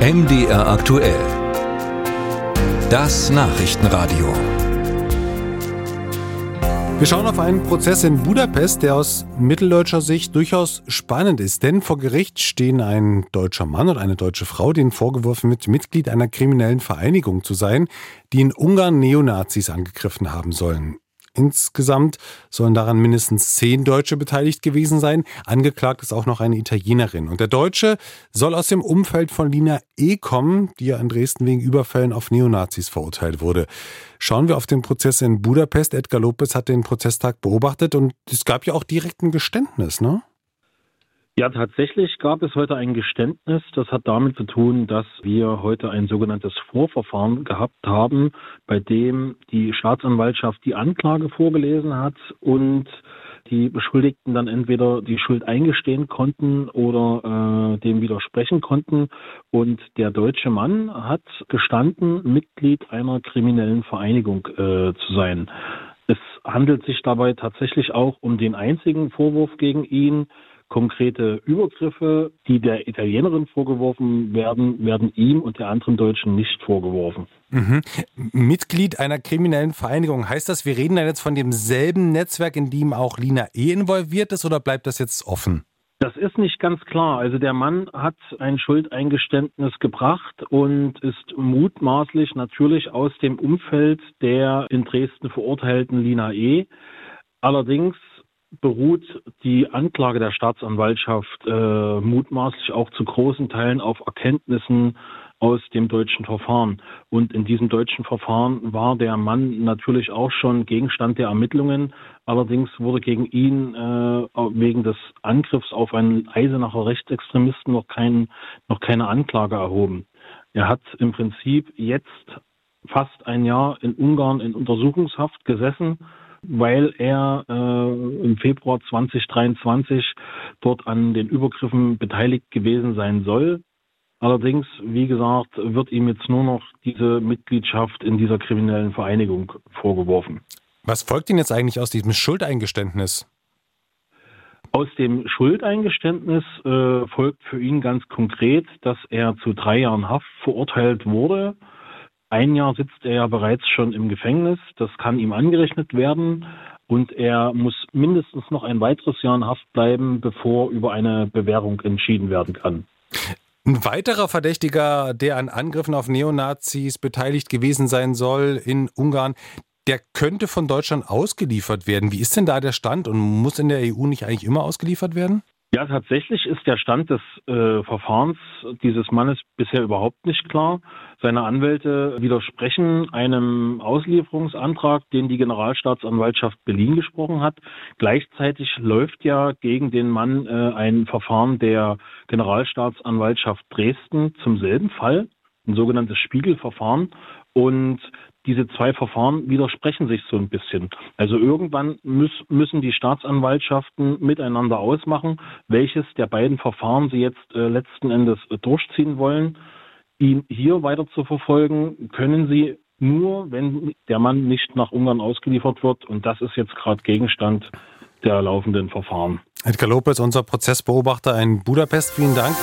MDR aktuell. Das Nachrichtenradio. Wir schauen auf einen Prozess in Budapest, der aus mitteldeutscher Sicht durchaus spannend ist. Denn vor Gericht stehen ein deutscher Mann und eine deutsche Frau, denen vorgeworfen wird, Mitglied einer kriminellen Vereinigung zu sein, die in Ungarn Neonazis angegriffen haben sollen. Insgesamt sollen daran mindestens zehn Deutsche beteiligt gewesen sein. Angeklagt ist auch noch eine Italienerin. Und der Deutsche soll aus dem Umfeld von Lina E. kommen, die ja in Dresden wegen Überfällen auf Neonazis verurteilt wurde. Schauen wir auf den Prozess in Budapest. Edgar Lopez hat den Prozesstag beobachtet und es gab ja auch direkt ein Geständnis, ne? Ja, tatsächlich gab es heute ein Geständnis. Das hat damit zu tun, dass wir heute ein sogenanntes Vorverfahren gehabt haben, bei dem die Staatsanwaltschaft die Anklage vorgelesen hat und die Beschuldigten dann entweder die Schuld eingestehen konnten oder äh, dem widersprechen konnten. Und der deutsche Mann hat gestanden, Mitglied einer kriminellen Vereinigung äh, zu sein. Es handelt sich dabei tatsächlich auch um den einzigen Vorwurf gegen ihn. Konkrete Übergriffe, die der Italienerin vorgeworfen werden, werden ihm und der anderen Deutschen nicht vorgeworfen. Mhm. Mitglied einer kriminellen Vereinigung. Heißt das, wir reden dann jetzt von demselben Netzwerk, in dem auch Lina E. involviert ist, oder bleibt das jetzt offen? Das ist nicht ganz klar. Also der Mann hat ein Schuldeingeständnis gebracht und ist mutmaßlich natürlich aus dem Umfeld der in Dresden verurteilten Lina E. Allerdings beruht die Anklage der Staatsanwaltschaft äh, mutmaßlich auch zu großen Teilen auf Erkenntnissen aus dem deutschen Verfahren. Und in diesem deutschen Verfahren war der Mann natürlich auch schon Gegenstand der Ermittlungen. Allerdings wurde gegen ihn äh, wegen des Angriffs auf einen Eisenacher Rechtsextremisten noch, kein, noch keine Anklage erhoben. Er hat im Prinzip jetzt fast ein Jahr in Ungarn in Untersuchungshaft gesessen weil er äh, im Februar 2023 dort an den Übergriffen beteiligt gewesen sein soll. Allerdings, wie gesagt, wird ihm jetzt nur noch diese Mitgliedschaft in dieser kriminellen Vereinigung vorgeworfen. Was folgt Ihnen jetzt eigentlich aus diesem Schuldeingeständnis? Aus dem Schuldeingeständnis äh, folgt für ihn ganz konkret, dass er zu drei Jahren Haft verurteilt wurde ein Jahr sitzt er ja bereits schon im Gefängnis. Das kann ihm angerechnet werden. Und er muss mindestens noch ein weiteres Jahr in Haft bleiben, bevor über eine Bewährung entschieden werden kann. Ein weiterer Verdächtiger, der an Angriffen auf Neonazis beteiligt gewesen sein soll in Ungarn, der könnte von Deutschland ausgeliefert werden. Wie ist denn da der Stand und muss in der EU nicht eigentlich immer ausgeliefert werden? Ja, tatsächlich ist der Stand des äh, Verfahrens dieses Mannes bisher überhaupt nicht klar. Seine Anwälte widersprechen einem Auslieferungsantrag, den die Generalstaatsanwaltschaft Berlin gesprochen hat. Gleichzeitig läuft ja gegen den Mann äh, ein Verfahren der Generalstaatsanwaltschaft Dresden zum selben Fall, ein sogenanntes Spiegelverfahren. Und diese zwei Verfahren widersprechen sich so ein bisschen. Also irgendwann muss, müssen die Staatsanwaltschaften miteinander ausmachen, welches der beiden Verfahren sie jetzt äh, letzten Endes äh, durchziehen wollen. Ihn hier weiter zu verfolgen, können sie nur, wenn der Mann nicht nach Ungarn ausgeliefert wird. Und das ist jetzt gerade Gegenstand der laufenden Verfahren. Edgar Lopez, unser Prozessbeobachter in Budapest, vielen Dank.